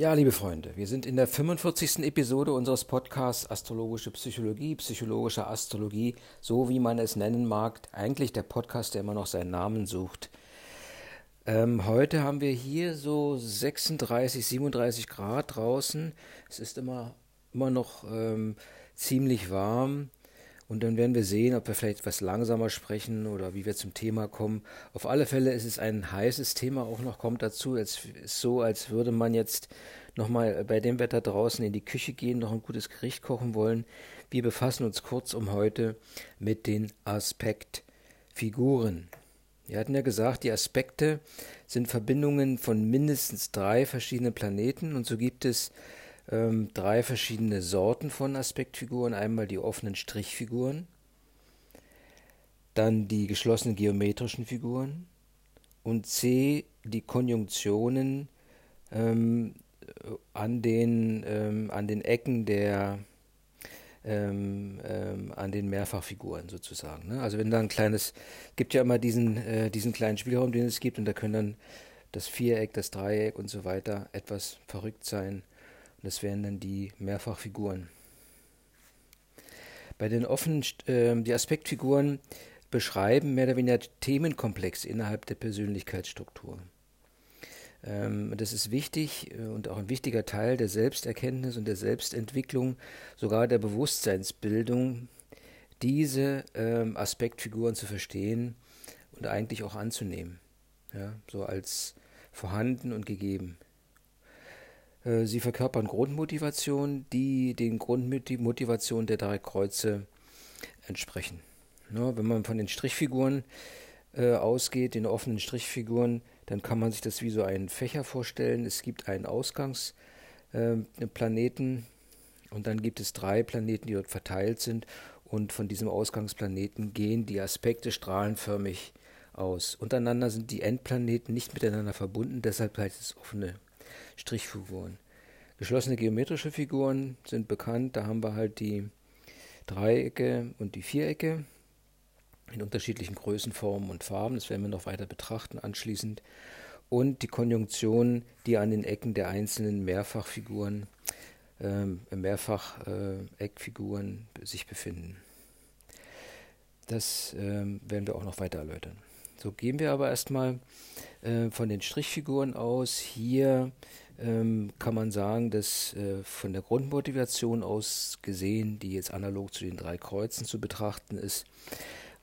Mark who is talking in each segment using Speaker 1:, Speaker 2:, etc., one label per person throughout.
Speaker 1: Ja, liebe Freunde, wir sind in der 45. Episode unseres Podcasts Astrologische Psychologie, psychologische Astrologie, so wie man es nennen mag. Eigentlich der Podcast, der immer noch seinen Namen sucht. Ähm, heute haben wir hier so 36, 37 Grad draußen. Es ist immer, immer noch ähm, ziemlich warm. Und dann werden wir sehen, ob wir vielleicht etwas langsamer sprechen oder wie wir zum Thema kommen. Auf alle Fälle ist es ein heißes Thema auch noch, kommt dazu. Es ist so, als würde man jetzt nochmal bei dem Wetter draußen in die Küche gehen, noch ein gutes Gericht kochen wollen. Wir befassen uns kurz um heute mit den Aspektfiguren. Wir hatten ja gesagt, die Aspekte sind Verbindungen von mindestens drei verschiedenen Planeten und so gibt es ähm, drei verschiedene Sorten von Aspektfiguren. Einmal die offenen Strichfiguren, dann die geschlossenen geometrischen Figuren und C die Konjunktionen ähm, an, den, ähm, an den Ecken der ähm, ähm, an den Mehrfachfiguren sozusagen. Ne? Also wenn da ein kleines, gibt ja immer diesen, äh, diesen kleinen Spielraum, den es gibt, und da können dann das Viereck, das Dreieck und so weiter etwas verrückt sein. Das wären dann die Mehrfachfiguren. Bei den offenen, äh, die Aspektfiguren beschreiben mehr oder weniger Themenkomplex innerhalb der Persönlichkeitsstruktur. Ähm, das ist wichtig äh, und auch ein wichtiger Teil der Selbsterkenntnis und der Selbstentwicklung, sogar der Bewusstseinsbildung, diese ähm, Aspektfiguren zu verstehen und eigentlich auch anzunehmen, ja, so als vorhanden und gegeben. Äh, sie verkörpern Grundmotivation, die den Grundmotivationen der drei Kreuze entsprechen. Ja, wenn man von den Strichfiguren äh, ausgeht, den offenen Strichfiguren, dann kann man sich das wie so einen Fächer vorstellen. Es gibt einen Ausgangsplaneten äh, und dann gibt es drei Planeten, die dort verteilt sind und von diesem Ausgangsplaneten gehen die Aspekte strahlenförmig aus. Untereinander sind die Endplaneten nicht miteinander verbunden, deshalb heißt es offene Strichfiguren. Geschlossene geometrische Figuren sind bekannt, da haben wir halt die Dreiecke und die Vierecke in unterschiedlichen Größen, Formen und Farben. Das werden wir noch weiter betrachten anschließend. Und die Konjunktionen, die an den Ecken der einzelnen Mehrfachfiguren, äh, Mehrfach-Eckfiguren äh, sich befinden. Das äh, werden wir auch noch weiter erläutern. So gehen wir aber erstmal äh, von den Strichfiguren aus. Hier ähm, kann man sagen, dass äh, von der Grundmotivation aus gesehen, die jetzt analog zu den drei Kreuzen zu betrachten ist,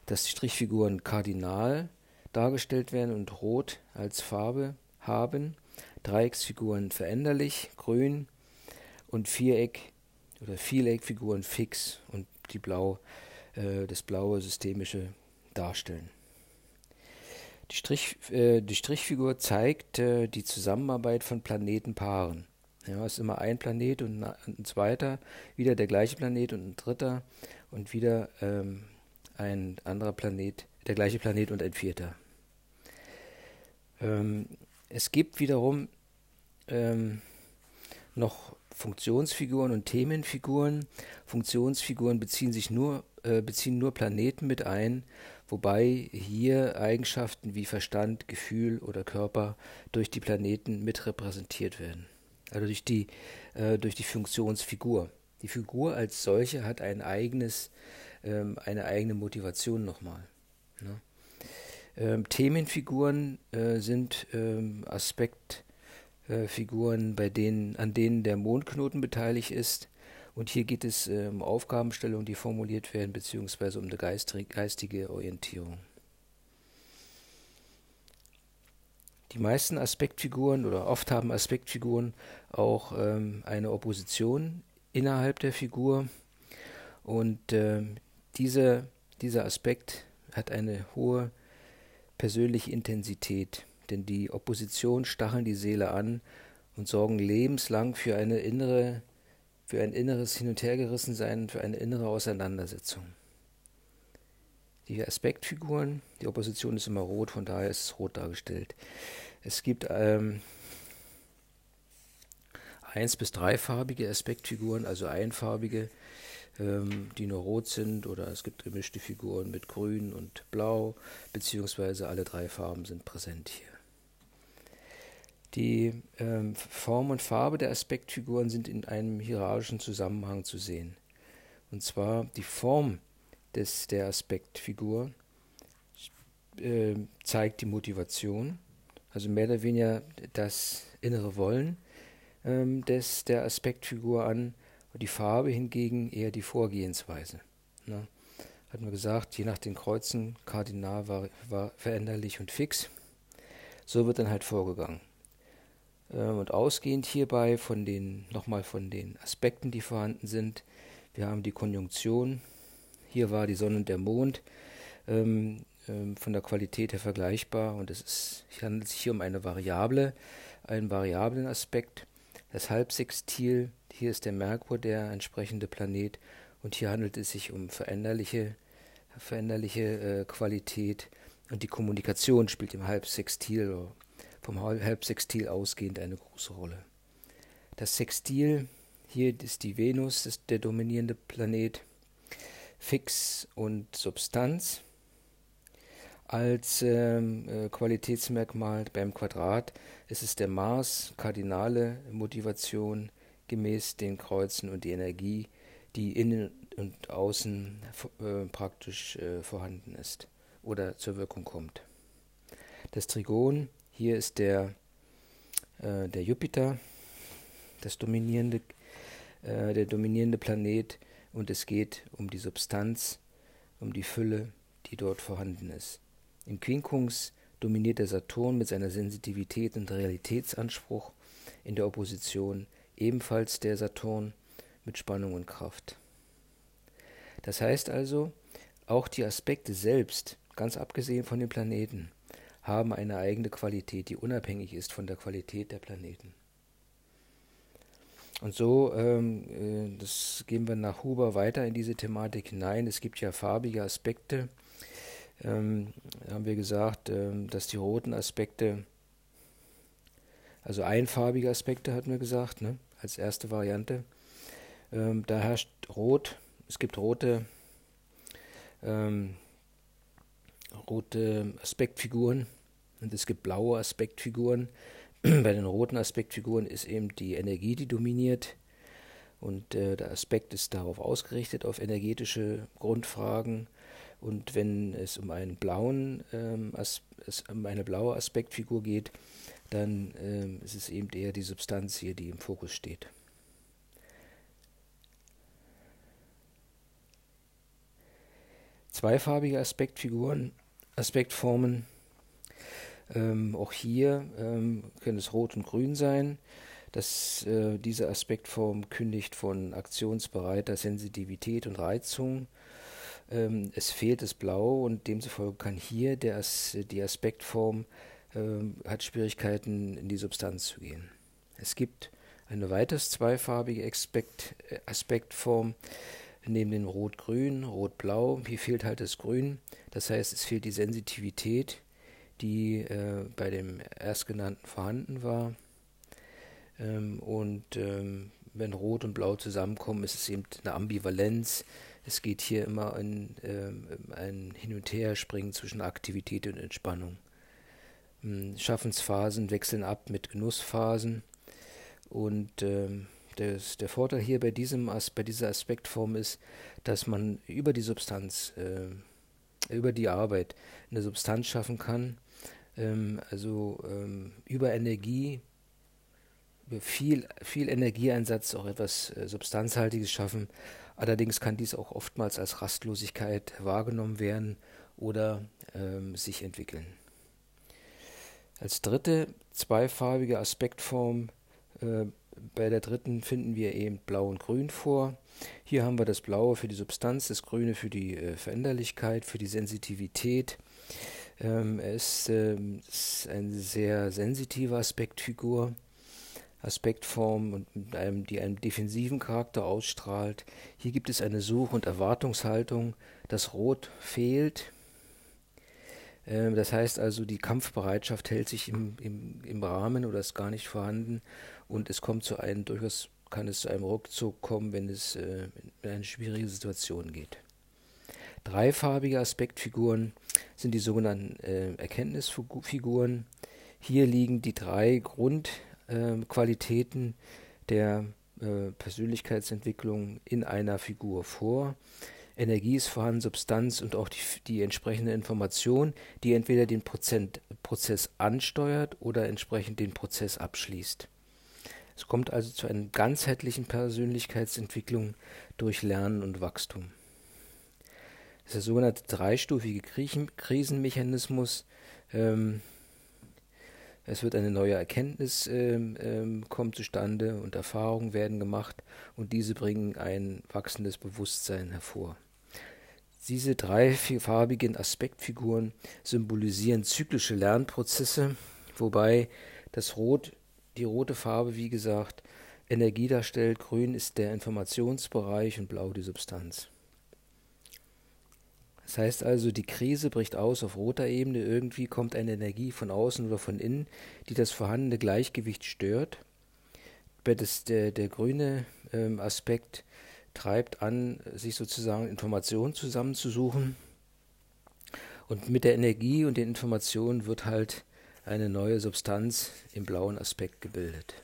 Speaker 1: dass die Strichfiguren kardinal dargestellt werden und rot als Farbe haben, Dreiecksfiguren veränderlich, grün und Viereck oder Vieleckfiguren fix und die blau, äh, das blaue systemische darstellen. Die, Strich, äh, die Strichfigur zeigt äh, die Zusammenarbeit von Planetenpaaren. Ja, es ist immer ein Planet und ein zweiter, wieder der gleiche Planet und ein dritter und wieder ähm, ein anderer Planet, der gleiche Planet und ein vierter. Ähm, es gibt wiederum ähm, noch Funktionsfiguren und Themenfiguren. Funktionsfiguren beziehen sich nur, äh, beziehen nur Planeten mit ein, wobei hier Eigenschaften wie Verstand, Gefühl oder Körper durch die Planeten mit repräsentiert werden. Also durch die, äh, durch die Funktionsfigur. Die Figur als solche hat ein eigenes ähm, eine eigene Motivation nochmal. Ne? Ähm, Themenfiguren äh, sind ähm, Aspektfiguren, äh, bei an denen der Mondknoten beteiligt ist. Und hier geht es äh, um Aufgabenstellungen, die formuliert werden, beziehungsweise um eine geistige Orientierung. Die meisten Aspektfiguren oder oft haben Aspektfiguren auch ähm, eine Opposition innerhalb der Figur. Und äh, diese, dieser Aspekt hat eine hohe persönliche Intensität, denn die Opposition stacheln die Seele an und sorgen lebenslang für eine innere, für ein inneres Hin- und Hergerissensein, für eine innere Auseinandersetzung. Die Aspektfiguren, die Opposition ist immer rot, von daher ist es rot dargestellt. Es gibt ähm, eins- bis dreifarbige Aspektfiguren, also einfarbige ähm, die nur rot sind, oder es gibt gemischte Figuren mit grün und blau, beziehungsweise alle drei Farben sind präsent hier. Die ähm, Form und Farbe der Aspektfiguren sind in einem hierarchischen Zusammenhang zu sehen. Und zwar die Form des, der Aspektfigur äh, zeigt die Motivation, also mehr oder weniger das innere Wollen ähm, des, der Aspektfigur an. Und die Farbe hingegen eher die Vorgehensweise. Ne? Hatten wir gesagt, je nach den Kreuzen, kardinal war, war veränderlich und fix. So wird dann halt vorgegangen. Ähm, und ausgehend hierbei von den, nochmal von den Aspekten, die vorhanden sind, wir haben die Konjunktion, hier war die Sonne und der Mond, ähm, ähm, von der Qualität her vergleichbar. Und es ist, handelt sich hier um eine Variable, einen variablen Aspekt. Das Halbsextil, hier ist der Merkur, der entsprechende Planet. Und hier handelt es sich um veränderliche, veränderliche äh, Qualität. Und die Kommunikation spielt im Halbsextil vom Halbsextil ausgehend eine große Rolle. Das Sextil, hier ist die Venus, ist der dominierende Planet, Fix und Substanz. Als ähm, äh, Qualitätsmerkmal beim Quadrat ist es der Mars, kardinale Motivation gemäß den Kreuzen und die Energie, die innen und außen äh, praktisch äh, vorhanden ist oder zur Wirkung kommt. Das Trigon hier ist der, äh, der Jupiter, das dominierende, äh, der dominierende Planet, und es geht um die Substanz, um die Fülle, die dort vorhanden ist. Im Quinkums dominiert der Saturn mit seiner Sensitivität und Realitätsanspruch, in der Opposition ebenfalls der Saturn mit Spannung und Kraft. Das heißt also, auch die Aspekte selbst, ganz abgesehen von den Planeten, haben eine eigene Qualität, die unabhängig ist von der Qualität der Planeten. Und so ähm, äh, das gehen wir nach Huber weiter in diese Thematik hinein. Es gibt ja farbige Aspekte. Ähm, haben wir gesagt, ähm, dass die roten Aspekte, also einfarbige Aspekte hatten wir gesagt, ne, als erste Variante. Ähm, da herrscht Rot. Es gibt rote, ähm, rote Aspektfiguren und es gibt blaue Aspektfiguren. Bei den roten Aspektfiguren ist eben die Energie, die dominiert. Und äh, der Aspekt ist darauf ausgerichtet, auf energetische Grundfragen. Und wenn es um einen blauen, ähm, es um eine blaue Aspektfigur geht, dann ähm, ist es eben eher die Substanz hier, die im Fokus steht. Zweifarbige Aspektfiguren, Aspektformen ähm, auch hier ähm, können es Rot und Grün sein. Das, äh, diese Aspektform kündigt von aktionsbereiter Sensitivität und Reizung. Ähm, es fehlt das Blau und demzufolge kann hier der As die Aspektform ähm, hat Schwierigkeiten in die Substanz zu gehen. Es gibt eine weiters zweifarbige Aspekt, äh, Aspektform neben dem Rot-Grün, Rot-Blau. Hier fehlt halt das Grün. Das heißt, es fehlt die Sensitivität die äh, bei dem erstgenannten vorhanden war. Ähm, und ähm, wenn Rot und Blau zusammenkommen, ist es eben eine Ambivalenz. Es geht hier immer in ähm, ein Hin- und Herspringen zwischen Aktivität und Entspannung. Ähm, Schaffensphasen wechseln ab mit Genussphasen. Und ähm, das, der Vorteil hier bei, diesem bei dieser Aspektform ist, dass man über die Substanz, äh, über die Arbeit eine Substanz schaffen kann, ähm, also ähm, über Energie, viel, viel Energieeinsatz auch etwas äh, Substanzhaltiges schaffen. Allerdings kann dies auch oftmals als Rastlosigkeit wahrgenommen werden oder ähm, sich entwickeln. Als dritte zweifarbige Aspektform äh, bei der dritten finden wir eben Blau und Grün vor. Hier haben wir das Blaue für die Substanz, das Grüne für die äh, Veränderlichkeit, für die Sensitivität. Ähm, er ist, ähm, ist eine sehr sensitive Aspektfigur, Aspektform und mit einem, die einen defensiven Charakter ausstrahlt. Hier gibt es eine Such- und Erwartungshaltung. Das Rot fehlt. Ähm, das heißt also, die Kampfbereitschaft hält sich im, im, im Rahmen oder ist gar nicht vorhanden und es kommt zu einem, durchaus kann es zu einem Rückzug kommen, wenn es äh, in eine schwierige Situation geht. Dreifarbige Aspektfiguren sind die sogenannten äh, Erkenntnisfiguren. Hier liegen die drei Grundqualitäten äh, der äh, Persönlichkeitsentwicklung in einer Figur vor. Energie ist vorhanden, Substanz und auch die, die entsprechende Information, die entweder den Prozent, Prozess ansteuert oder entsprechend den Prozess abschließt. Es kommt also zu einer ganzheitlichen Persönlichkeitsentwicklung durch Lernen und Wachstum. Das ist der sogenannte dreistufige Krisenmechanismus. Ähm, es wird eine neue Erkenntnis ähm, ähm, kommt zustande und Erfahrungen werden gemacht und diese bringen ein wachsendes Bewusstsein hervor. Diese drei farbigen Aspektfiguren symbolisieren zyklische Lernprozesse, wobei das Rot, die rote Farbe, wie gesagt, Energie darstellt, grün ist der Informationsbereich und blau die Substanz. Das heißt also, die Krise bricht aus auf roter Ebene, irgendwie kommt eine Energie von außen oder von innen, die das vorhandene Gleichgewicht stört. Das, der, der grüne ähm, Aspekt treibt an, sich sozusagen Informationen zusammenzusuchen. Und mit der Energie und den Informationen wird halt eine neue Substanz im blauen Aspekt gebildet.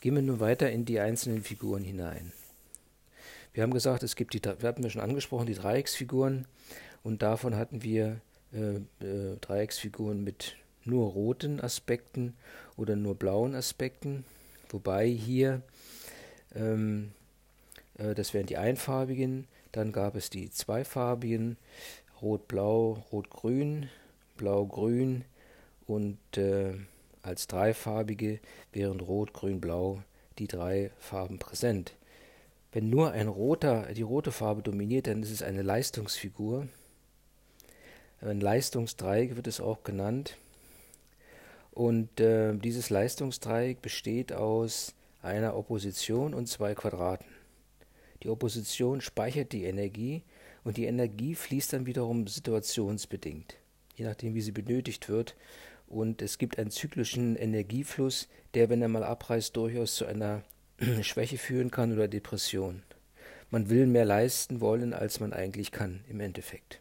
Speaker 1: Gehen wir nun weiter in die einzelnen Figuren hinein. Wir haben gesagt, es gibt die, wir hatten wir schon angesprochen, die Dreiecksfiguren. Und davon hatten wir äh, äh, Dreiecksfiguren mit nur roten Aspekten oder nur blauen Aspekten, wobei hier, ähm, äh, das wären die einfarbigen, dann gab es die zweifarbigen, rot-blau, rot-grün, blau-grün und äh, als dreifarbige wären rot, grün, blau die drei Farben präsent. Wenn nur ein roter, die rote Farbe dominiert, dann ist es eine Leistungsfigur. Ein Leistungsdreieck wird es auch genannt. Und äh, dieses Leistungsdreieck besteht aus einer Opposition und zwei Quadraten. Die Opposition speichert die Energie und die Energie fließt dann wiederum situationsbedingt, je nachdem wie sie benötigt wird. Und es gibt einen zyklischen Energiefluss, der, wenn er mal abreißt, durchaus zu einer Schwäche führen kann oder Depression. Man will mehr leisten wollen, als man eigentlich kann im Endeffekt.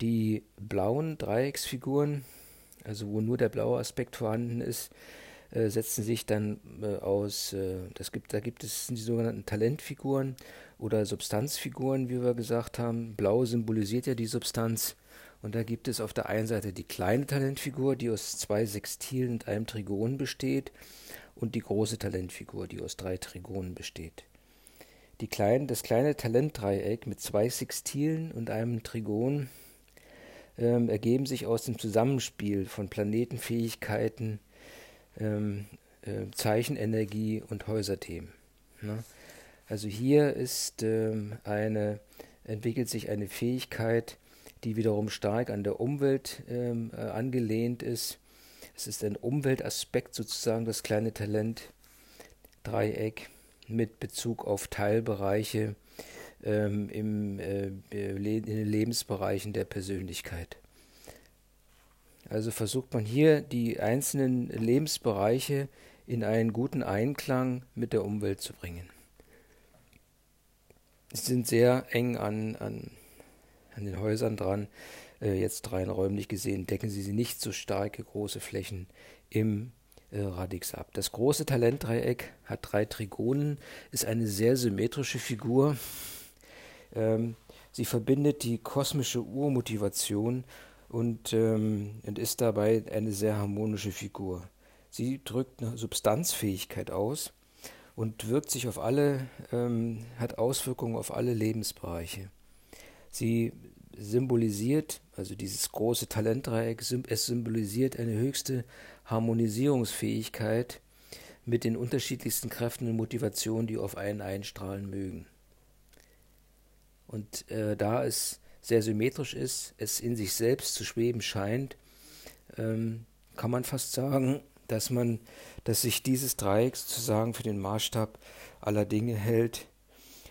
Speaker 1: Die blauen Dreiecksfiguren, also wo nur der blaue Aspekt vorhanden ist, äh, setzen sich dann äh, aus, äh, das gibt, da gibt es die sogenannten Talentfiguren oder Substanzfiguren, wie wir gesagt haben. Blau symbolisiert ja die Substanz. Und da gibt es auf der einen Seite die kleine Talentfigur, die aus zwei Sextilen und einem Trigon besteht und die große Talentfigur, die aus drei Trigonen besteht. Die klein, das kleine Talentdreieck mit zwei Sextilen und einem Trigon ähm, ergeben sich aus dem Zusammenspiel von Planetenfähigkeiten, ähm, äh, Zeichenenergie und Häuserthemen. Ne? Also hier ist ähm, eine, entwickelt sich eine Fähigkeit, die wiederum stark an der Umwelt ähm, äh, angelehnt ist es ist ein Umweltaspekt sozusagen, das kleine Talent Dreieck mit Bezug auf Teilbereiche ähm, im, äh, in den Lebensbereichen der Persönlichkeit. Also versucht man hier die einzelnen Lebensbereiche in einen guten Einklang mit der Umwelt zu bringen. Sie sind sehr eng an, an, an den Häusern dran äh, jetzt rein räumlich gesehen, decken sie nicht so starke große Flächen im äh, Radix ab. Das große Talentdreieck hat drei Trigonen, ist eine sehr symmetrische Figur. Ähm, sie verbindet die kosmische Urmotivation und, ähm, und ist dabei eine sehr harmonische Figur. Sie drückt eine Substanzfähigkeit aus und wirkt sich auf alle, ähm, hat Auswirkungen auf alle Lebensbereiche. Sie symbolisiert, also dieses große Talentdreieck, es symbolisiert eine höchste Harmonisierungsfähigkeit mit den unterschiedlichsten Kräften und Motivationen, die auf einen einstrahlen mögen. Und äh, da es sehr symmetrisch ist, es in sich selbst zu schweben scheint, ähm, kann man fast sagen, dass man, dass sich dieses Dreieck sozusagen für den Maßstab aller Dinge hält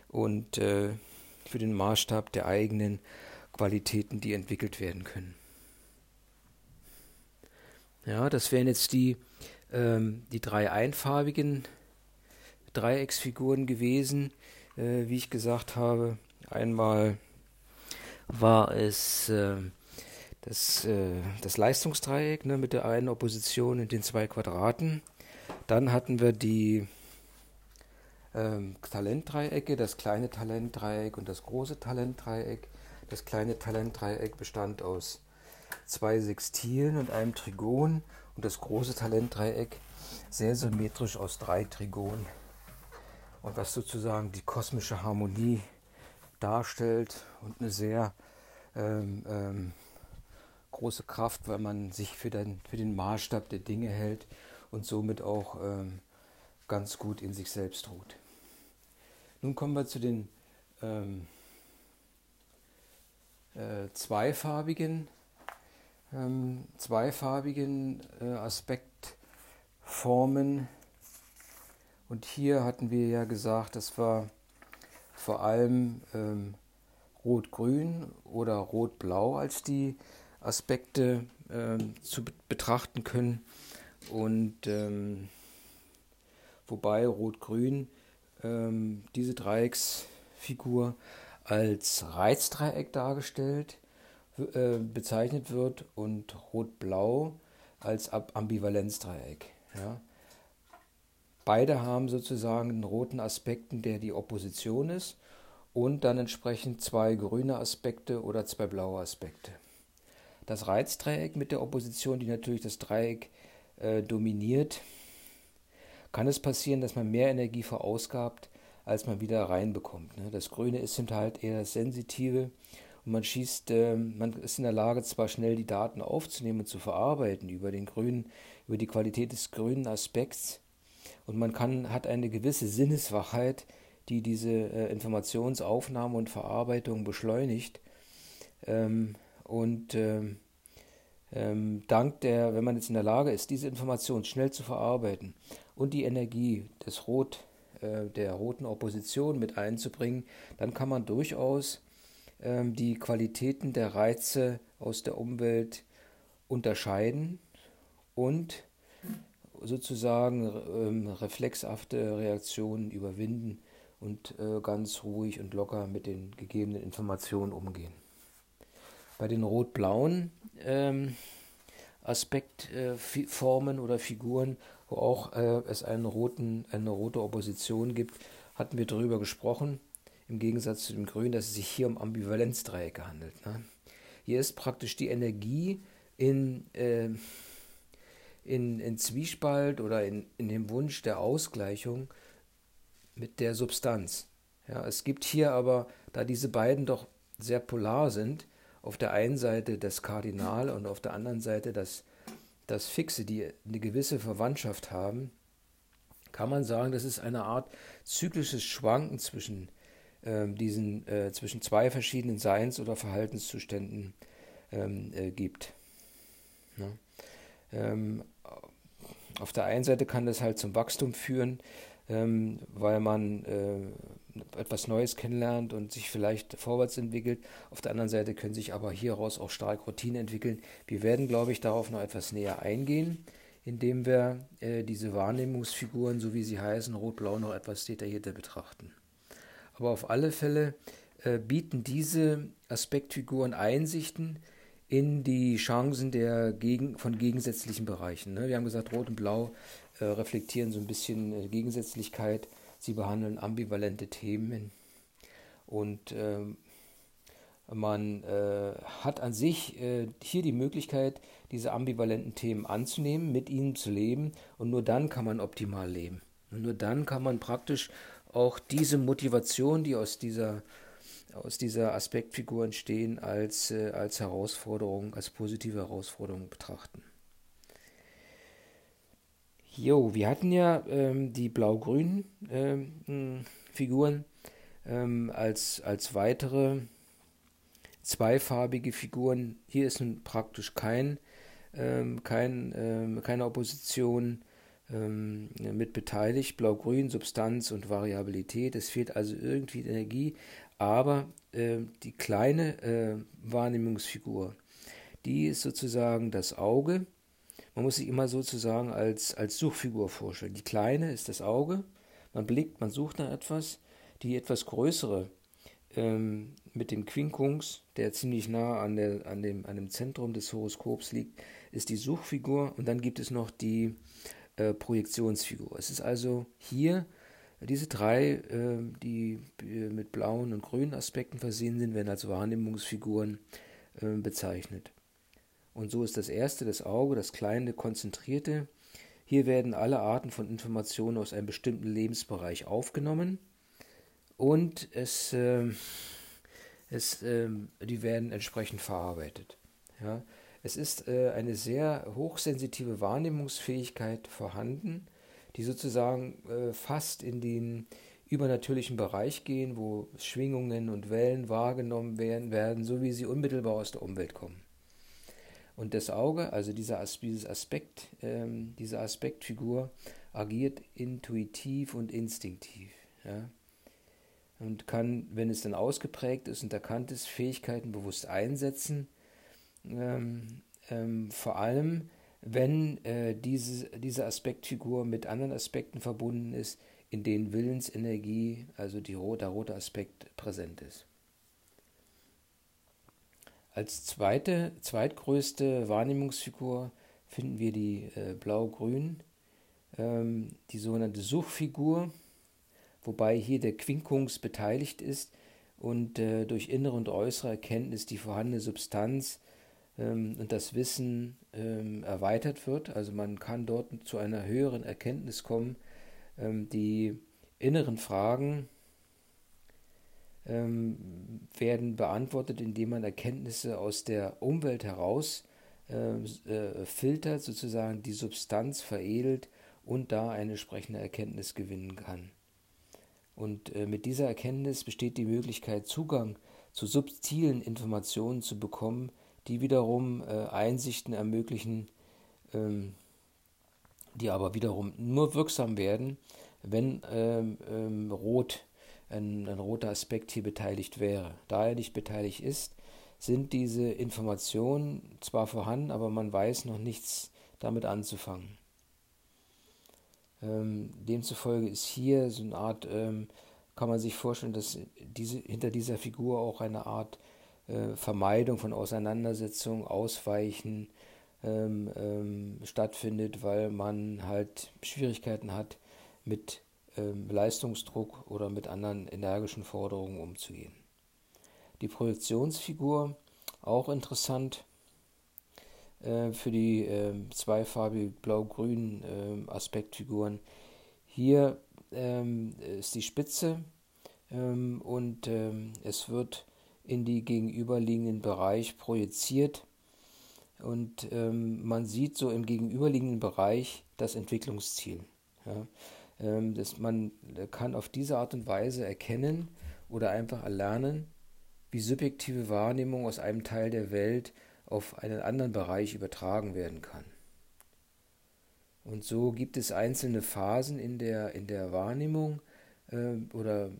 Speaker 1: und äh, für den Maßstab der eigenen Qualitäten, die entwickelt werden können. Ja, das wären jetzt die, ähm, die drei einfarbigen Dreiecksfiguren gewesen, äh, wie ich gesagt habe. Einmal war es äh, das, äh, das Leistungsdreieck ne, mit der einen Opposition in den zwei Quadraten. Dann hatten wir die ähm, Talentdreiecke, das kleine Talentdreieck und das große Talentdreieck. Das kleine Talentdreieck bestand aus zwei Sextilen und einem Trigon und das große Talentdreieck sehr symmetrisch aus drei Trigonen. Und was sozusagen die kosmische Harmonie darstellt und eine sehr ähm, ähm, große Kraft, weil man sich für den, für den Maßstab der Dinge hält und somit auch ähm, ganz gut in sich selbst ruht. Nun kommen wir zu den ähm, äh, zweifarbigen, ähm, zweifarbigen äh, Aspektformen. Und hier hatten wir ja gesagt, das war vor allem ähm, Rot-Grün oder Rot-Blau als die Aspekte ähm, zu betrachten können. Und ähm, wobei Rot-Grün ähm, diese Dreiecksfigur als Reizdreieck dargestellt äh, bezeichnet wird und Rot-Blau als Ambivalenzdreieck. Ja. Beide haben sozusagen einen roten Aspekten, der die Opposition ist, und dann entsprechend zwei grüne Aspekte oder zwei blaue Aspekte. Das Reizdreieck mit der Opposition, die natürlich das Dreieck äh, dominiert, kann es passieren, dass man mehr Energie verausgabt, als man wieder reinbekommt. Ne? Das Grüne ist halt eher das Sensitive und man schießt, äh, man ist in der Lage, zwar schnell die Daten aufzunehmen und zu verarbeiten über den grünen, über die Qualität des grünen Aspekts und man kann, hat eine gewisse Sinneswachheit, die diese äh, Informationsaufnahme und Verarbeitung beschleunigt. Ähm, und ähm, ähm, dank der, wenn man jetzt in der Lage ist, diese Information schnell zu verarbeiten und die Energie des Rot, äh, der roten Opposition mit einzubringen, dann kann man durchaus ähm, die Qualitäten der Reize aus der Umwelt unterscheiden und sozusagen ähm, reflexhafte Reaktionen überwinden und äh, ganz ruhig und locker mit den gegebenen Informationen umgehen. Bei den rot-blauen ähm, Aspektformen äh, oder Figuren, wo auch äh, es einen roten, eine rote Opposition gibt, hatten wir darüber gesprochen, im Gegensatz zu dem Grün, dass es sich hier um Ambivalenzdreiecke handelt. Ne? Hier ist praktisch die Energie in, äh, in, in Zwiespalt oder in, in dem Wunsch der Ausgleichung mit der Substanz. Ja, es gibt hier aber, da diese beiden doch sehr polar sind, auf der einen Seite das Kardinal und auf der anderen Seite das, das Fixe, die eine gewisse Verwandtschaft haben, kann man sagen, dass es eine Art zyklisches Schwanken zwischen, äh, diesen, äh, zwischen zwei verschiedenen Seins- oder Verhaltenszuständen ähm, äh, gibt. Ja. Ähm, auf der einen Seite kann das halt zum Wachstum führen, ähm, weil man äh, etwas Neues kennenlernt und sich vielleicht vorwärts entwickelt. Auf der anderen Seite können sich aber hieraus auch stark Routinen entwickeln. Wir werden, glaube ich, darauf noch etwas näher eingehen, indem wir äh, diese Wahrnehmungsfiguren, so wie sie heißen, rot-blau, noch etwas detaillierter betrachten. Aber auf alle Fälle äh, bieten diese Aspektfiguren Einsichten in die Chancen der gegen, von gegensätzlichen Bereichen. Ne? Wir haben gesagt, Rot und Blau äh, reflektieren so ein bisschen äh, Gegensätzlichkeit. Sie behandeln ambivalente Themen. Und äh, man äh, hat an sich äh, hier die Möglichkeit, diese ambivalenten Themen anzunehmen, mit ihnen zu leben. Und nur dann kann man optimal leben. Und nur dann kann man praktisch auch diese Motivation, die aus dieser, aus dieser Aspektfigur entstehen, als, äh, als Herausforderung, als positive Herausforderung betrachten. Jo, wir hatten ja ähm, die blau-grünen ähm, Figuren ähm, als, als weitere zweifarbige Figuren. Hier ist nun praktisch kein, ähm, kein, ähm, keine Opposition ähm, mit beteiligt. Blau-grün, Substanz und Variabilität. Es fehlt also irgendwie Energie, aber äh, die kleine äh, Wahrnehmungsfigur, die ist sozusagen das Auge man muss sich immer sozusagen als, als Suchfigur vorstellen. Die kleine ist das Auge, man blickt, man sucht nach etwas. Die etwas größere ähm, mit dem Quincunx, der ziemlich nah an, der, an, dem, an dem Zentrum des Horoskops liegt, ist die Suchfigur und dann gibt es noch die äh, Projektionsfigur. Es ist also hier diese drei, äh, die äh, mit blauen und grünen Aspekten versehen sind, werden als Wahrnehmungsfiguren äh, bezeichnet. Und so ist das erste das Auge, das kleine, konzentrierte. Hier werden alle Arten von Informationen aus einem bestimmten Lebensbereich aufgenommen und es, äh, es, äh, die werden entsprechend verarbeitet. Ja. Es ist äh, eine sehr hochsensitive Wahrnehmungsfähigkeit vorhanden, die sozusagen äh, fast in den übernatürlichen Bereich gehen, wo Schwingungen und Wellen wahrgenommen werden, werden, so wie sie unmittelbar aus der Umwelt kommen. Und das Auge, also dieser, dieses Aspekt, ähm, diese Aspektfigur, agiert intuitiv und instinktiv. Ja? Und kann, wenn es dann ausgeprägt ist und erkannt ist, Fähigkeiten bewusst einsetzen. Ähm, ähm, vor allem, wenn äh, diese, diese Aspektfigur mit anderen Aspekten verbunden ist, in denen Willensenergie, also die, der rote Aspekt, präsent ist. Als zweite, zweitgrößte Wahrnehmungsfigur finden wir die äh, blau-grün, ähm, die sogenannte Suchfigur, wobei hier der Quinkунgs beteiligt ist und äh, durch innere und äußere Erkenntnis die vorhandene Substanz ähm, und das Wissen ähm, erweitert wird. Also man kann dort zu einer höheren Erkenntnis kommen, ähm, die inneren Fragen ähm, werden beantwortet, indem man Erkenntnisse aus der Umwelt heraus ähm, äh, filtert, sozusagen die Substanz veredelt und da eine entsprechende Erkenntnis gewinnen kann. Und äh, mit dieser Erkenntnis besteht die Möglichkeit, Zugang zu subtilen Informationen zu bekommen, die wiederum äh, Einsichten ermöglichen, ähm, die aber wiederum nur wirksam werden, wenn ähm, ähm, Rot ein, ein roter Aspekt hier beteiligt wäre. Da er nicht beteiligt ist, sind diese Informationen zwar vorhanden, aber man weiß noch nichts damit anzufangen. Ähm, demzufolge ist hier so eine Art, ähm, kann man sich vorstellen, dass diese, hinter dieser Figur auch eine Art äh, Vermeidung von Auseinandersetzung, Ausweichen ähm, ähm stattfindet, weil man halt Schwierigkeiten hat mit Leistungsdruck oder mit anderen energischen Forderungen umzugehen. Die Projektionsfigur, auch interessant äh, für die äh, zweifarbige blau-grünen äh, Aspektfiguren. Hier ähm, ist die Spitze ähm, und ähm, es wird in die gegenüberliegenden Bereich projiziert und ähm, man sieht so im gegenüberliegenden Bereich das Entwicklungsziel. Ja. Ähm, dass man kann auf diese Art und Weise erkennen oder einfach erlernen, wie subjektive Wahrnehmung aus einem Teil der Welt auf einen anderen Bereich übertragen werden kann. Und so gibt es einzelne Phasen in der, in der Wahrnehmung äh, oder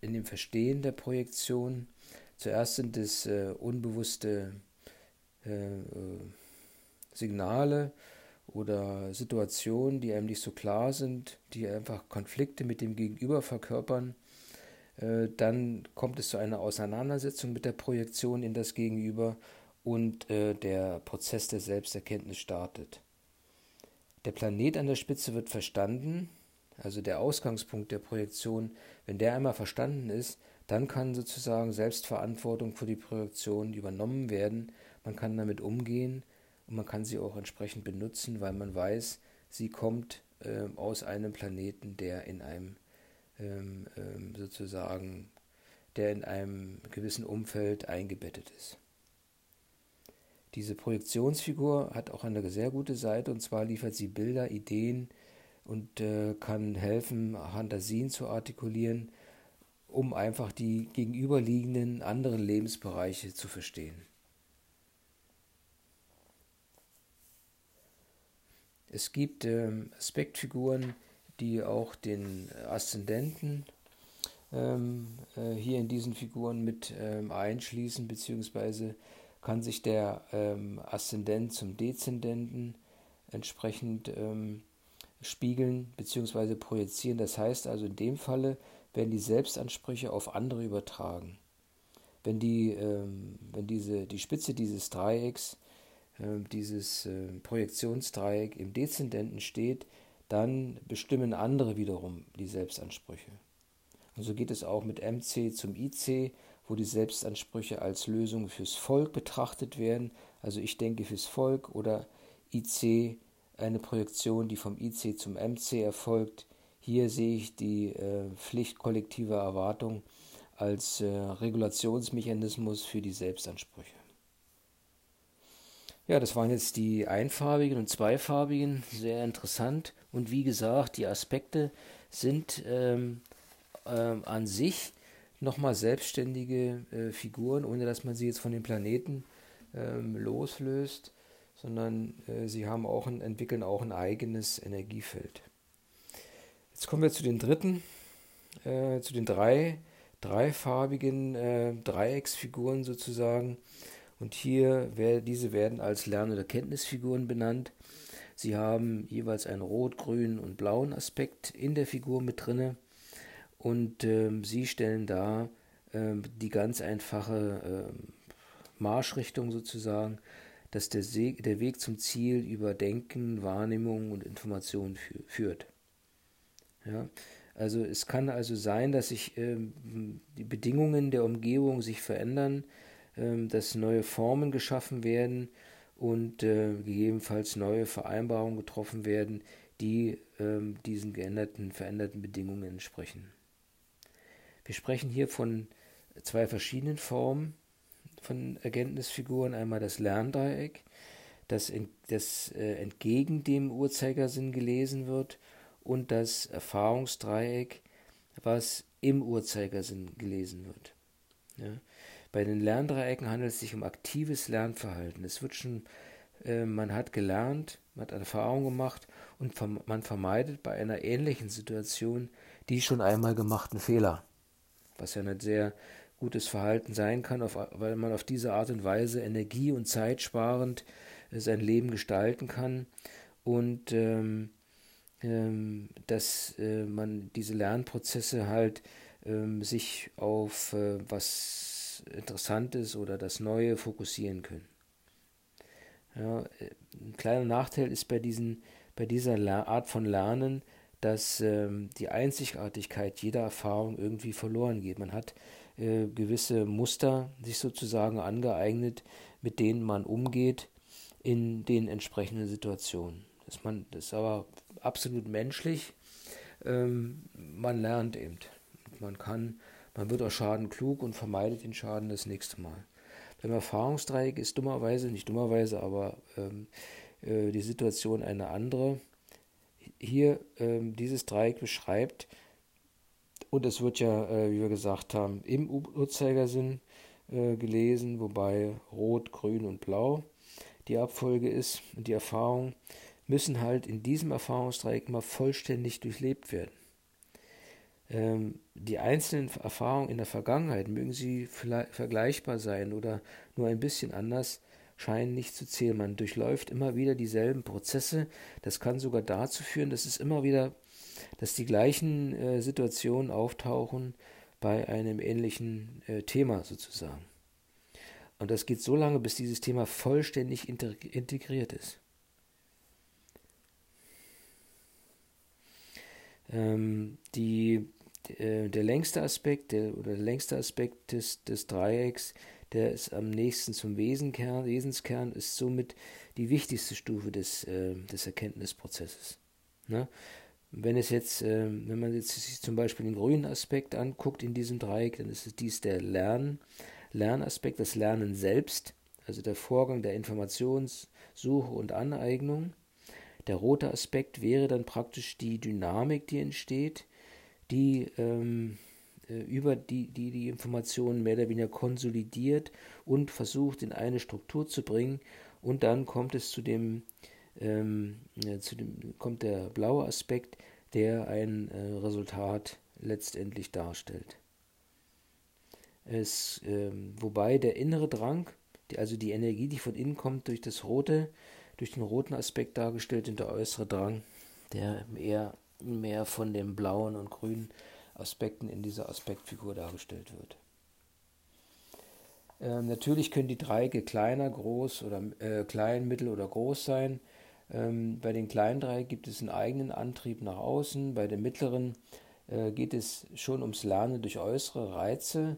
Speaker 1: in dem Verstehen der Projektion. Zuerst sind es äh, unbewusste äh, äh Signale, oder Situationen, die einem nicht so klar sind, die einfach Konflikte mit dem Gegenüber verkörpern, äh, dann kommt es zu einer Auseinandersetzung mit der Projektion in das Gegenüber und äh, der Prozess der Selbsterkenntnis startet. Der Planet an der Spitze wird verstanden, also der Ausgangspunkt der Projektion, wenn der einmal verstanden ist, dann kann sozusagen Selbstverantwortung für die Projektion übernommen werden, man kann damit umgehen, und man kann sie auch entsprechend benutzen, weil man weiß, sie kommt äh, aus einem Planeten, der in einem ähm, ähm, sozusagen, der in einem gewissen Umfeld eingebettet ist. Diese Projektionsfigur hat auch eine sehr gute Seite und zwar liefert sie Bilder, Ideen und äh, kann helfen, Fantasien zu artikulieren, um einfach die gegenüberliegenden anderen Lebensbereiche zu verstehen. Es gibt ähm, Aspektfiguren, die auch den Aszendenten ähm, äh, hier in diesen Figuren mit ähm, einschließen, beziehungsweise kann sich der ähm, Aszendent zum Dezendenten entsprechend ähm, spiegeln beziehungsweise projizieren. Das heißt also in dem Falle, werden die Selbstansprüche auf andere übertragen. Wenn, die, ähm, wenn diese, die Spitze dieses Dreiecks, dieses äh, Projektionsdreieck im Dezendenten steht, dann bestimmen andere wiederum die Selbstansprüche. Und so geht es auch mit MC zum IC, wo die Selbstansprüche als Lösung fürs Volk betrachtet werden. Also ich denke fürs Volk oder IC, eine Projektion, die vom IC zum MC erfolgt. Hier sehe ich die äh, Pflicht kollektiver Erwartung als äh, Regulationsmechanismus für die Selbstansprüche. Ja, das waren jetzt die einfarbigen und zweifarbigen, sehr interessant. Und wie gesagt, die Aspekte sind ähm, ähm, an sich nochmal selbstständige äh, Figuren, ohne dass man sie jetzt von den Planeten ähm, loslöst, sondern äh, sie haben auch ein, entwickeln auch ein eigenes Energiefeld. Jetzt kommen wir zu den dritten, äh, zu den drei dreifarbigen äh, Dreiecksfiguren sozusagen. Und hier, wär, diese werden als Lern- oder Kenntnisfiguren benannt. Sie haben jeweils einen rot, grün und blauen Aspekt in der Figur mit drinne. Und ähm, sie stellen da ähm, die ganz einfache ähm, Marschrichtung sozusagen, dass der, der, Weg zum Ziel über Denken, Wahrnehmung und Information fü führt. Ja? Also es kann also sein, dass sich ähm, die Bedingungen der Umgebung sich verändern, dass neue Formen geschaffen werden und äh, gegebenenfalls neue Vereinbarungen getroffen werden, die ähm, diesen geänderten, veränderten Bedingungen entsprechen. Wir sprechen hier von zwei verschiedenen Formen von Erkenntnisfiguren. Einmal das Lerndreieck, das, in, das äh, entgegen dem Uhrzeigersinn gelesen wird, und das Erfahrungsdreieck, was im Uhrzeigersinn gelesen wird. Ja. Bei den Lerndreiecken handelt es sich um aktives Lernverhalten. Es wird schon, äh, man hat gelernt, man hat Erfahrung gemacht und man vermeidet bei einer ähnlichen Situation die schon einmal gemachten Fehler was ja ein sehr gutes Verhalten sein kann, auf, weil man auf diese Art und Weise energie- und zeitsparend äh, sein Leben gestalten kann und ähm, ähm, dass äh, man diese Lernprozesse halt ähm, sich auf äh, Interessantes oder das Neue fokussieren können. Ja, ein kleiner Nachteil ist bei, diesen, bei dieser Art von Lernen, dass ähm, die Einzigartigkeit jeder Erfahrung irgendwie verloren geht. Man hat äh, gewisse Muster sich sozusagen angeeignet, mit denen man umgeht in den entsprechenden Situationen. Das, man, das ist aber absolut menschlich. Ähm, man lernt eben. Man kann, man wird aus Schaden klug und vermeidet den Schaden das nächste Mal. Beim Erfahrungsdreieck ist dummerweise, nicht dummerweise, aber ähm, äh, die Situation eine andere hier ähm, dieses Dreieck beschreibt. Und es wird ja, äh, wie wir gesagt haben, im Uhrzeigersinn äh, gelesen, wobei Rot, Grün und Blau die Abfolge ist. Und die Erfahrungen müssen halt in diesem Erfahrungsdreieck immer vollständig durchlebt werden. Ähm, die einzelnen Erfahrungen in der Vergangenheit, mögen sie vergleichbar sein oder nur ein bisschen anders, scheinen nicht zu zählen. Man durchläuft immer wieder dieselben Prozesse. Das kann sogar dazu führen, dass es immer wieder, dass die gleichen äh, Situationen auftauchen bei einem ähnlichen äh, Thema sozusagen. Und das geht so lange, bis dieses Thema vollständig integriert ist. Ähm, die, äh, der längste Aspekt der, oder der längste Aspekt des, des Dreiecks der ist am nächsten zum Wesenkern, Wesenskern, ist somit die wichtigste Stufe des, äh, des Erkenntnisprozesses. Ne? Wenn es jetzt, äh, wenn man jetzt sich zum Beispiel den grünen Aspekt anguckt in diesem Dreieck, dann ist es dies der Lern, Lernaspekt, das Lernen selbst, also der Vorgang der Informationssuche und Aneignung. Der rote Aspekt wäre dann praktisch die Dynamik, die entsteht, die ähm, äh, über die, die die Informationen mehr oder weniger konsolidiert und versucht in eine Struktur zu bringen. Und dann kommt es zu dem, ähm, äh, zu dem kommt der blaue Aspekt, der ein äh, Resultat letztendlich darstellt. Es, ähm, wobei der innere Drang, die, also die Energie, die von innen kommt, durch das rote, durch den roten Aspekt dargestellt und der äußere Drang, der eher mehr von dem blauen und grünen Aspekten in dieser Aspektfigur dargestellt wird. Ähm, natürlich können die Dreiecke kleiner, groß oder äh, klein, mittel oder groß sein. Ähm, bei den kleinen Dreieck gibt es einen eigenen Antrieb nach außen. Bei den mittleren äh, geht es schon ums Lernen durch äußere Reize,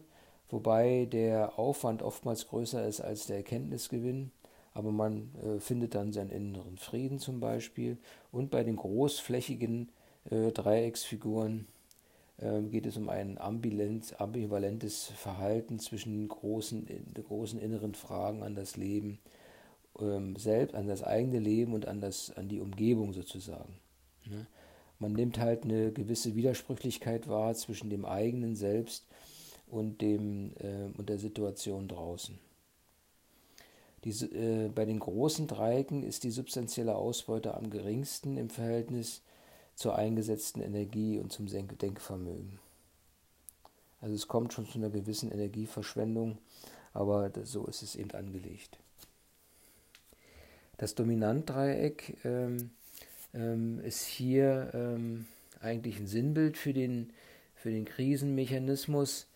Speaker 1: wobei der Aufwand oftmals größer ist als der Erkenntnisgewinn. Aber man äh, findet dann seinen inneren Frieden zum Beispiel. Und bei den großflächigen äh, Dreiecksfiguren ähm, geht es um ein ambivalentes Verhalten zwischen großen, großen inneren Fragen an das Leben ähm, selbst, an das eigene Leben und an, das, an die Umgebung sozusagen. Ne? Man nimmt halt eine gewisse Widersprüchlichkeit wahr zwischen dem eigenen Selbst und, dem, äh, und der Situation draußen. Die, äh, bei den großen Dreiecken ist die substanzielle Ausbeute am geringsten im Verhältnis zur eingesetzten Energie und zum Denkvermögen. Also es kommt schon zu einer gewissen Energieverschwendung, aber so ist es eben angelegt. Das Dominantdreieck ähm, ähm, ist hier ähm, eigentlich ein Sinnbild für den, für den Krisenmechanismus,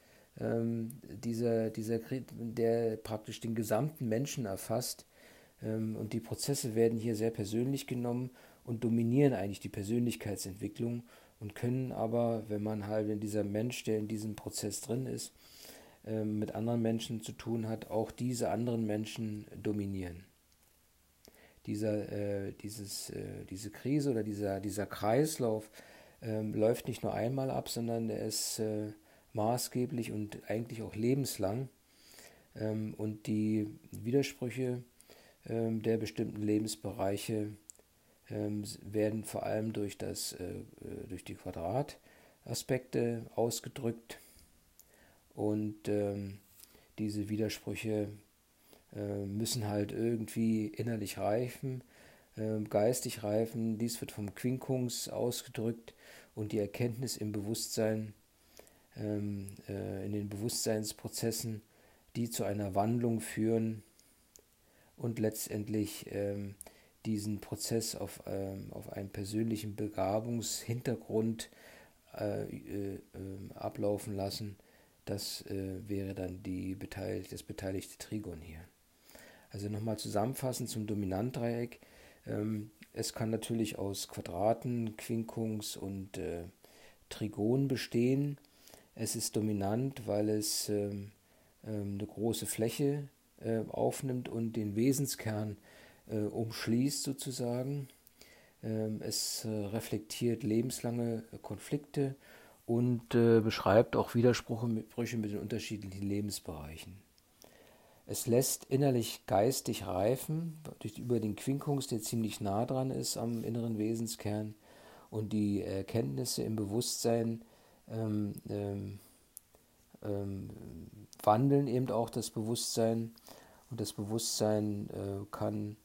Speaker 1: ähm, dieser, dieser, der praktisch den gesamten Menschen erfasst. Ähm, und die Prozesse werden hier sehr persönlich genommen und dominieren eigentlich die Persönlichkeitsentwicklung und können aber, wenn man halt, wenn dieser Mensch, der in diesem Prozess drin ist, ähm, mit anderen Menschen zu tun hat, auch diese anderen Menschen dominieren. Dieser, äh, dieses, äh, diese Krise oder dieser, dieser Kreislauf äh, läuft nicht nur einmal ab, sondern er ist äh, maßgeblich und eigentlich auch lebenslang. Ähm, und die Widersprüche ähm, der bestimmten Lebensbereiche ähm, werden vor allem durch, das, äh, äh, durch die Quadrataspekte ausgedrückt und ähm, diese Widersprüche äh, müssen halt irgendwie innerlich reifen, ähm, geistig reifen. Dies wird vom Quinkungs ausgedrückt und die Erkenntnis im Bewusstsein, in den Bewusstseinsprozessen, die zu einer Wandlung führen und letztendlich diesen Prozess auf, ähm, auf einen persönlichen Begabungshintergrund äh, äh, ähm, ablaufen lassen, das äh, wäre dann die beteiligt, das beteiligte Trigon hier. Also nochmal zusammenfassend zum Dominantdreieck. Ähm, es kann natürlich aus Quadraten, Quinkungs und äh, Trigonen bestehen. Es ist dominant, weil es ähm, ähm, eine große Fläche äh, aufnimmt und den Wesenskern äh, umschließt sozusagen. Ähm, es äh, reflektiert lebenslange Konflikte und äh, beschreibt auch Widersprüche mit den unterschiedlichen Lebensbereichen. Es lässt innerlich geistig reifen, durch, über den Quinkungs, der ziemlich nah dran ist am inneren Wesenskern, und die Erkenntnisse im Bewusstsein ähm, ähm, ähm, wandeln eben auch das Bewusstsein. Und das Bewusstsein äh, kann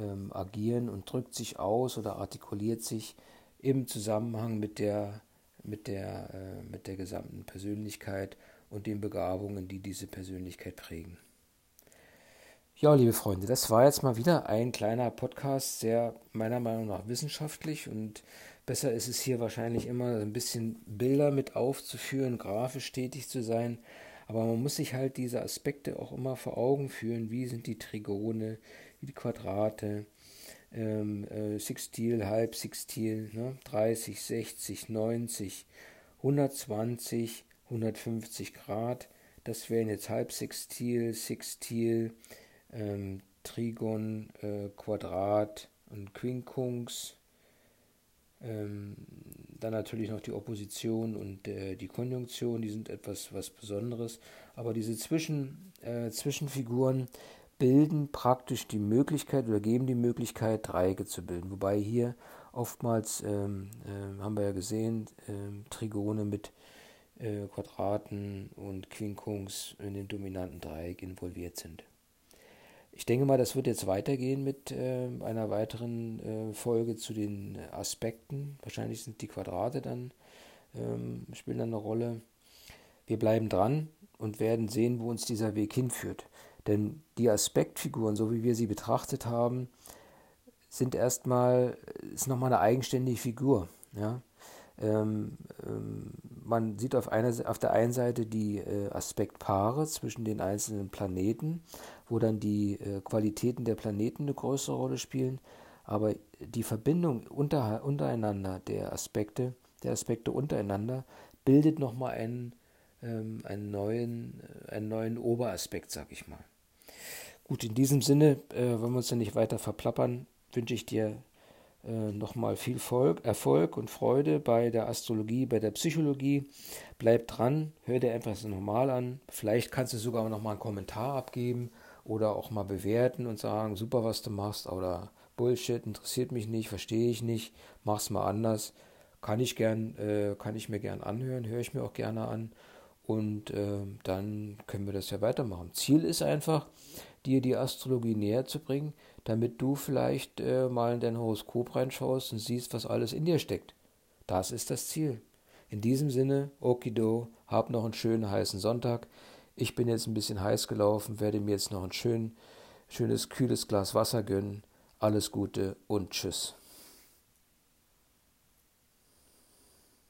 Speaker 1: ähm, agieren und drückt sich aus oder artikuliert sich im Zusammenhang mit der, mit der, äh, mit der gesamten Persönlichkeit und den Begabungen, die diese Persönlichkeit prägen. Ja, liebe Freunde, das war jetzt mal wieder ein kleiner Podcast, sehr meiner Meinung nach wissenschaftlich und besser ist es hier wahrscheinlich immer ein bisschen Bilder mit aufzuführen, grafisch tätig zu sein. Aber man muss sich halt diese Aspekte auch immer vor Augen führen. Wie sind die Trigone, wie die Quadrate, ähm, äh, Sextil, Halbsextil, ne? 30, 60, 90, 120, 150 Grad. Das wären jetzt Halbsextil, Sextil, ähm, Trigon, äh, Quadrat und Quinkunx. Ähm, dann natürlich noch die Opposition und äh, die Konjunktion, die sind etwas was Besonderes. Aber diese Zwischen, äh, Zwischenfiguren bilden praktisch die Möglichkeit oder geben die Möglichkeit, Dreiecke zu bilden. Wobei hier oftmals, ähm, äh, haben wir ja gesehen, äh, Trigone mit äh, Quadraten und Quinkungs in den dominanten Dreieck involviert sind. Ich denke mal, das wird jetzt weitergehen mit äh, einer weiteren äh, Folge zu den Aspekten. Wahrscheinlich sind die Quadrate dann, ähm, spielen dann eine Rolle. Wir bleiben dran und werden sehen, wo uns dieser Weg hinführt. Denn die Aspektfiguren, so wie wir sie betrachtet haben, sind erstmal, ist nochmal eine eigenständige Figur. Ja? Ähm, ähm, man sieht auf, einer, auf der einen Seite die äh, Aspektpaare zwischen den einzelnen Planeten, wo dann die äh, Qualitäten der Planeten eine größere Rolle spielen, aber die Verbindung unter, untereinander der Aspekte, der Aspekte untereinander, bildet nochmal einen, ähm, einen, neuen, äh, einen neuen Oberaspekt, sag ich mal. Gut, in diesem Sinne, äh, wollen wir uns ja nicht weiter verplappern, wünsche ich dir äh, nochmal viel Volk, Erfolg und Freude bei der Astrologie, bei der Psychologie. Bleib dran, hör dir einfach so normal an. Vielleicht kannst du sogar nochmal einen Kommentar abgeben oder auch mal bewerten und sagen, super, was du machst oder Bullshit, interessiert mich nicht, verstehe ich nicht, mach's mal anders. Kann ich gern, äh, kann ich mir gern anhören, höre ich mir auch gerne an. Und äh, dann können wir das ja weitermachen. Ziel ist einfach, dir die Astrologie näher zu bringen, damit du vielleicht äh, mal in dein Horoskop reinschaust und siehst, was alles in dir steckt. Das ist das Ziel. In diesem Sinne, Okido, hab noch einen schönen heißen Sonntag. Ich bin jetzt ein bisschen heiß gelaufen, werde mir jetzt noch ein schön, schönes, kühles Glas Wasser gönnen. Alles Gute und Tschüss.